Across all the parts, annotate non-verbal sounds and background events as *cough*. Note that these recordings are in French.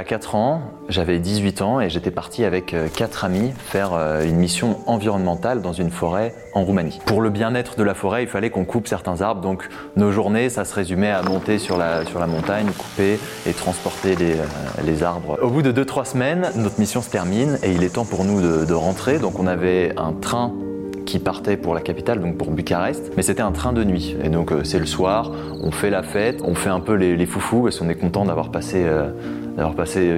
a 4 ans, j'avais 18 ans et j'étais parti avec 4 amis faire une mission environnementale dans une forêt en Roumanie. Pour le bien-être de la forêt, il fallait qu'on coupe certains arbres, donc nos journées, ça se résumait à monter sur la, sur la montagne, couper et transporter les, les arbres. Au bout de 2-3 semaines, notre mission se termine et il est temps pour nous de, rentrer, donc on avait un train qui partait pour la capitale, donc pour Bucarest, mais c'était un train de nuit. Et donc euh, c'est le soir, on fait la fête, on fait un peu les, foufous parce qu'on est content d'avoir passé, euh, d'avoir passé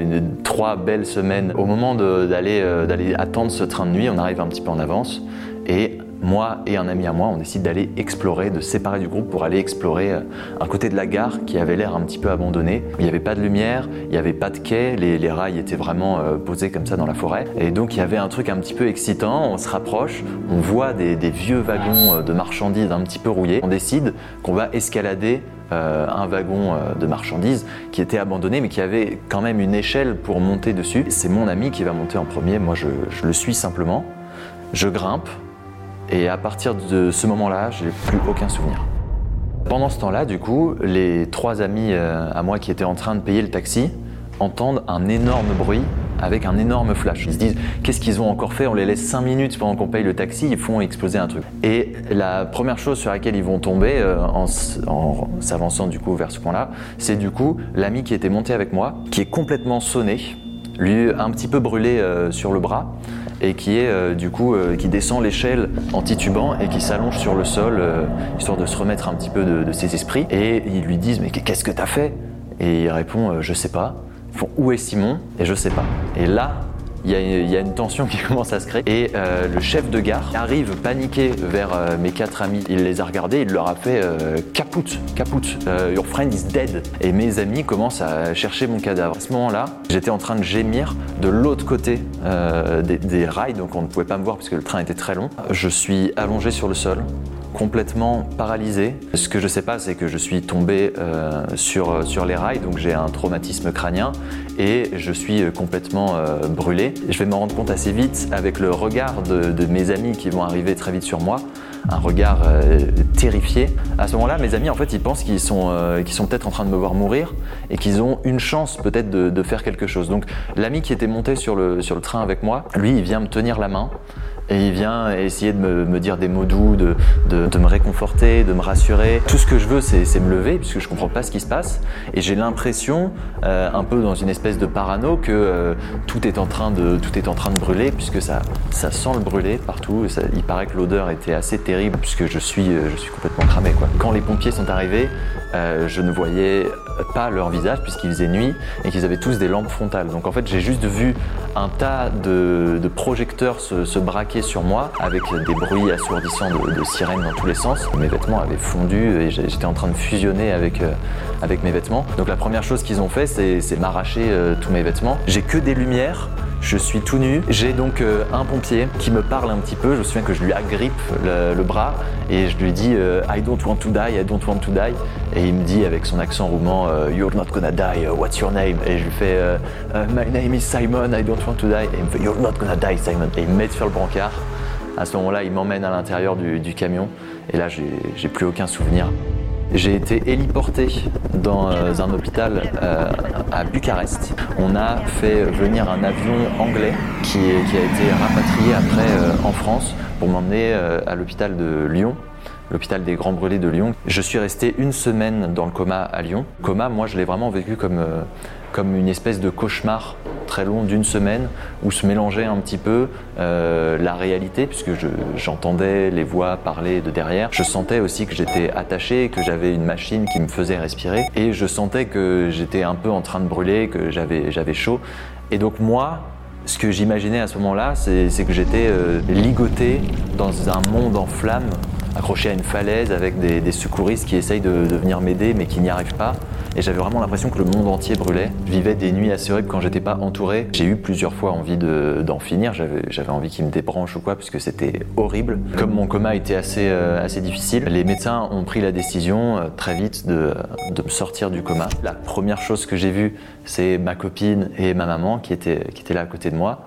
trois belles semaines. Au moment d'aller, euh, d'aller attendre ce train de nuit, on arrive un petit peu en avance et moi et un ami à moi, on décide d'aller explorer, de séparer du groupe pour aller explorer euh, un côté de la gare qui avait l'air un petit peu abandonné. Il n'y avait pas de lumière, il n'y avait pas de quai, les, rails étaient vraiment euh, posés comme ça dans la forêt. Et donc il y avait un truc un petit peu excitant, on se rapproche, on voit des, vieux wagons euh, de marchandises un petit peu rouillés. On décide qu'on va escalader un wagon de marchandises qui était abandonné mais qui avait quand même une échelle pour monter dessus. C'est mon ami qui va monter en premier, moi je le suis simplement. Je grimpe, et à partir de ce moment-là, je n'ai plus aucun souvenir. Pendant ce temps-là, du coup, les trois amis euh, à moi qui étaient en train de payer le taxi entendent un énorme bruit avec un énorme flash. Ils se disent qu'est-ce qu'ils ont encore fait? On les laisse cinq minutes pendant qu'on paye le taxi, ils font exploser un truc. Et la première chose sur laquelle ils vont tomber euh, en, en s'avançant du coup vers ce point-là, c'est du coup l'ami qui était monté avec moi, qui est complètement sonné, lui un petit peu brûlé euh, sur le bras et qui est euh, euh, qui descend l'échelle en titubant et qui s'allonge sur le sol histoire de se remettre un petit peu de, ses esprits. Et ils lui disent mais qu'est-ce que t'as fait? Et il répond je sais pas. Font où est Simon? Et je sais pas. Et là il y, a, une tension qui *laughs* commence à se créer. Et euh, le chef de gare arrive paniqué vers euh, mes quatre amis. Il les a regardés, il leur a fait euh, caput, caput, your friend is dead. Et mes amis commencent à chercher mon cadavre. À ce moment-là, j'étais en train de gémir de l'autre côté des, rails, donc on ne pouvait pas me voir puisque le train était très long. Je suis allongé sur le sol complètement paralysé. Ce que je sais pas, c'est que je suis tombé euh, sur, sur les rails, donc j'ai un traumatisme crânien et je suis complètement euh, brûlé. Je vais me rendre compte assez vite avec le regard de, mes amis qui vont arriver très vite sur moi, un regard euh, terrifié. À ce moment-là, mes amis, en fait, ils pensent qu'ils sont, sont peut-être en train de me voir mourir et qu'ils ont une chance peut-être de, de, faire quelque chose. Donc l'ami qui était monté sur le, sur le train avec moi, lui, il vient me tenir la main et il vient essayer de me, dire des mots doux, de, me réconforter, de me rassurer. Tout ce que je veux, c'est me lever, puisque je comprends pas ce qui se passe. Et j'ai l'impression, euh, un peu dans une espèce de parano, que euh, tout, est en train de, tout est en train de brûler, puisque ça, ça sent le brûler partout. il paraît que l'odeur était assez terrible, puisque je suis, euh, je suis complètement cramé. Quoi. Quand les pompiers sont arrivés, je ne voyais pas leur visage, puisqu'il faisait nuit, et qu'ils avaient tous des lampes frontales. Donc en fait, j'ai juste vu un tas de, projecteurs se braquer sur moi avec des bruits assourdissants de, sirènes dans tous les sens. Mes vêtements avaient fondu et j'étais en train de fusionner avec, euh, avec mes vêtements. Donc la première chose qu'ils ont fait, c'est m'arracher euh, tous mes vêtements. J'ai que des lumières je suis tout nu. J'ai donc euh, un pompier qui me parle un petit peu. Je me souviens que je lui agrippe le, bras et je lui dis I don't want to die, I don't want to die. Et il me dit avec son accent roumain You're not gonna die, what's your name? Et je lui fais My name is Simon, I don't want to die. Et il me You're not gonna die, Simon. Et il me met sur le brancard. À ce moment-là, il m'emmène à l'intérieur du, camion et là, j'ai plus aucun souvenir. J'ai été héliporté dans euh, un hôpital euh, à Bucarest. On a fait venir un avion anglais qui, a été rapatrié après euh, en France pour m'emmener à l'hôpital de Lyon l'hôpital des Grands Brûlés de Lyon. Je suis resté une semaine dans le coma à Lyon. Coma, moi, je l'ai vraiment vécu comme comme une espèce de cauchemar très long d'une semaine où se mélangeait un petit peu euh, la réalité, puisque j'entendais les voix parler de derrière. Je sentais aussi que j'étais attaché, que j'avais une machine qui me faisait respirer, et je sentais que j'étais un peu en train de brûler, que j'avais chaud. Et donc moi, ce que j'imaginais à ce moment-là, c'est que j'étais euh, ligoté dans un monde en flammes, accroché à une falaise avec des, secouristes qui essayent de, venir m'aider mais qui n'y arrivent pas. Et j'avais vraiment l'impression que le monde entier brûlait. Je vivais des nuits assez horribles quand j'étais pas entouré. J'ai eu plusieurs fois envie d'en finir. J'avais envie qu'ils me débranchent ou quoi, parce que c'était horrible. Comme mon coma était assez, euh, assez difficile, les médecins ont pris la décision euh, très vite de, de me sortir du coma. La première chose que j'ai vue, c'est ma copine et ma maman qui étaient, qui étaient là à côté de moi.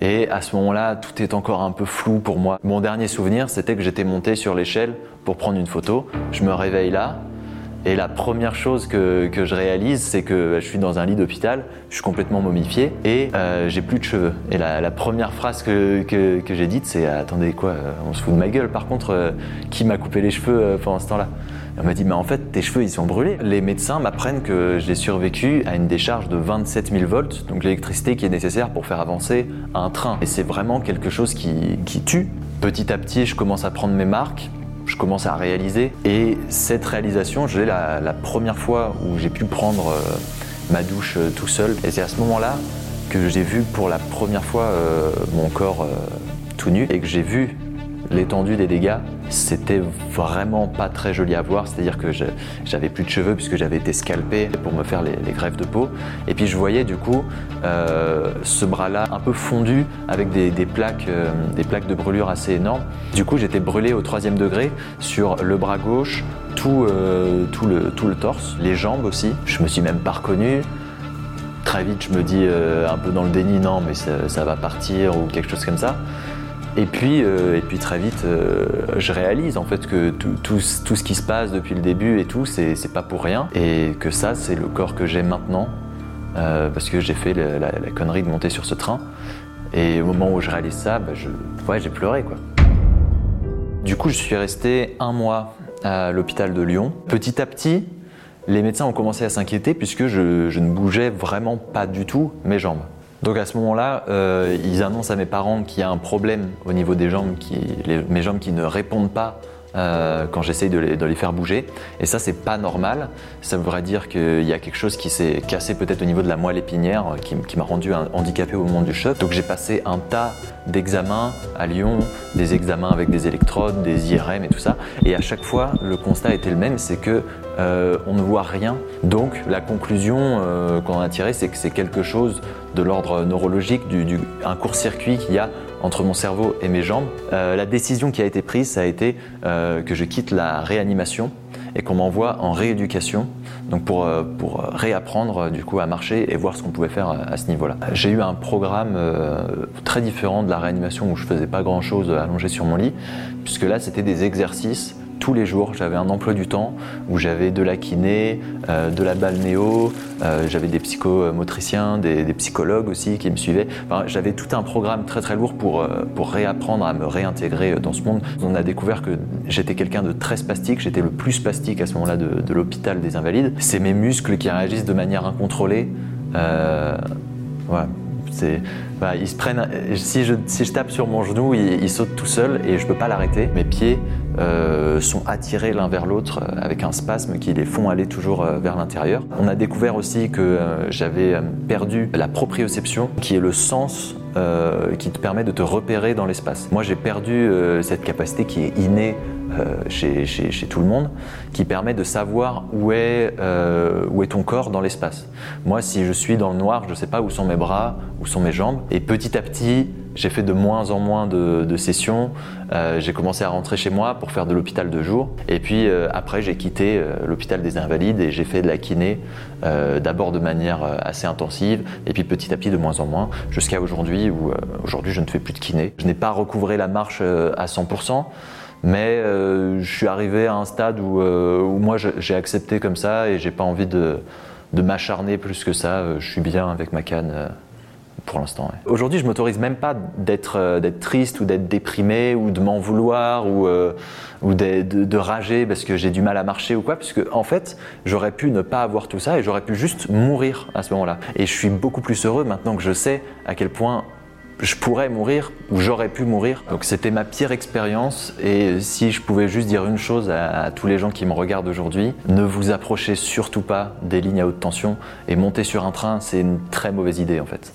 Et à ce moment-là, tout est encore un peu flou pour moi. Mon dernier souvenir, c'était que j'étais monté sur l'échelle pour prendre une photo. Je me réveille là, Et la première chose que, je réalise, c'est que je suis dans un lit d'hôpital, je suis complètement momifié et euh, j'ai plus de cheveux. Et la, première phrase que, que, j'ai dite, c'est Attendez, quoi, euh, on se fout de ma gueule. Par contre, euh, qui m'a coupé les cheveux pendant ce temps-là? On m'a dit Mais en fait, tes cheveux, ils sont brûlés. Les médecins m'apprennent que j'ai survécu à une décharge de 27 000 volts, donc l'électricité qui est nécessaire pour faire avancer un train. Et c'est vraiment quelque chose qui, tue. Petit à petit, je commence à prendre mes marques je commence à réaliser. Et cette réalisation, j'ai la, la première fois où j'ai pu prendre euh, ma douche euh, tout seul. Et c'est à ce moment-là que j'ai vu pour la première fois euh, mon corps tout nu et que j'ai vu l'étendue des dégâts. C'était vraiment pas très joli à voir, c'est-à-dire que j'avais plus de cheveux puisque j'avais été scalpé pour me faire les, les greffes de peau. Et puis je voyais du coup euh, ce bras-là un peu fondu avec des, plaques, euh, des plaques de brûlure assez énormes. Du coup, j'étais brûlé au troisième degré sur le bras gauche, tout, euh, le, torse, les jambes aussi. Je me suis même pas reconnu. Très vite, je me dis un peu dans le déni, non, mais ça va partir ou quelque chose comme ça. Et puis, euh, et puis très vite, euh, je réalise en fait que tout, tout, tout ce qui se passe depuis le début et tout, c'est pas pour rien. Et que ça, c'est le corps que j'ai maintenant. euh, parce que j'ai fait la, connerie de monter sur ce train. Et au moment où je réalise ça, bah, ouais, j'ai pleuré quoi. Du coup, je suis resté un mois à l'hôpital de Lyon. Petit à petit, les médecins ont commencé à s'inquiéter puisque je ne bougeais vraiment pas du tout mes jambes. Donc à ce moment-là, euh, ils annoncent à mes parents qu'il y a un problème au niveau des jambes, mes jambes qui ne répondent pas euh, quand j'essaye de les, faire bouger. Et ça, c'est pas normal. Ça voudrait dire qu'il y a quelque chose qui s'est cassé peut-être au niveau de la moelle épinière, euh, qui, m'a rendu handicapé au moment du choc. Donc j'ai passé un tas d'examens à Lyon, des examens avec des électrodes, des IRM et tout ça. Et à chaque fois, le constat était le même, c'est que euh, on ne voit rien. Donc la conclusion euh, qu'on a tirée, c'est que c'est quelque chose de l'ordre neurologique, un court-circuit qu'il y a entre mon cerveau et mes jambes. Euh, la décision qui a été prise, ça a été que je quitte la réanimation et qu'on m'envoie en rééducation, donc pour, pour réapprendre du coup à marcher et voir ce qu'on pouvait faire à ce niveau-là. J'ai eu un programme très différent de la réanimation où je faisais pas grand-chose allongé sur mon lit, puisque là c'était des exercices tous les jours. J'avais un emploi du temps où j'avais de la kiné, euh, de la balnéo, euh, j'avais des psychomotriciens, des, psychologues aussi qui me suivaient. J'avais tout un programme très très lourd pour, euh, pour réapprendre à me réintégrer dans ce monde. On a découvert que j'étais quelqu'un de très spastique, j'étais le plus spastique à ce moment-là de, l'hôpital des Invalides. C'est mes muscles qui réagissent de manière incontrôlée. Bah. Si je, tape sur mon genou, il, saute tout seul et je peux pas l'arrêter. Mes pieds euh, sont attirés l'un vers l'autre euh, avec un spasme qui les font aller toujours euh, vers l'intérieur. On a découvert aussi que j'avais perdu la proprioception, qui est le sens qui te permet de te repérer dans l'espace. Moi, j'ai perdu cette capacité qui est innée chez, chez- tout le monde, qui permet de savoir où est, euh, où est ton corps dans l'espace. Moi, si je suis dans le noir, je ne sais pas où sont mes bras, où sont mes jambes. Et petit à petit, j'ai fait de moins en moins de, sessions. Euh, j'ai commencé à rentrer chez moi pour faire de l'hôpital de jour. Et puis euh, après, j'ai quitté euh, l'hôpital des Invalides et j'ai fait de la kiné, euh, d'abord de manière euh, assez intensive, et puis petit à petit de moins en moins, jusqu'à aujourd'hui où euh, aujourd'hui je ne fais plus de kiné. Je n'ai pas recouvré la marche euh, à 100%. Mais euh, je suis arrivé à un stade où, euh, moi j'ai accepté comme ça et j'ai pas envie de, m'acharner plus que ça. Euh, Je suis bien avec ma canne pour l'instant. Aujourd'hui, je m'autorise même pas d'être triste ou d'être déprimé ou de m'en vouloir ou, de- de rager parce que j'ai du mal à marcher ou quoi, puisque en fait, j'aurais pu ne pas avoir tout ça et j'aurais pu juste mourir à ce moment-là. Et je suis beaucoup plus heureux maintenant que je sais à quel point je pourrais mourir ou j'aurais pu mourir. Donc c'était ma pire expérience et si je pouvais juste dire une chose à, tous les gens qui me regardent aujourd'hui, ne vous approchez surtout pas des lignes à haute tension et monter sur un train, c'est une très mauvaise idée en fait.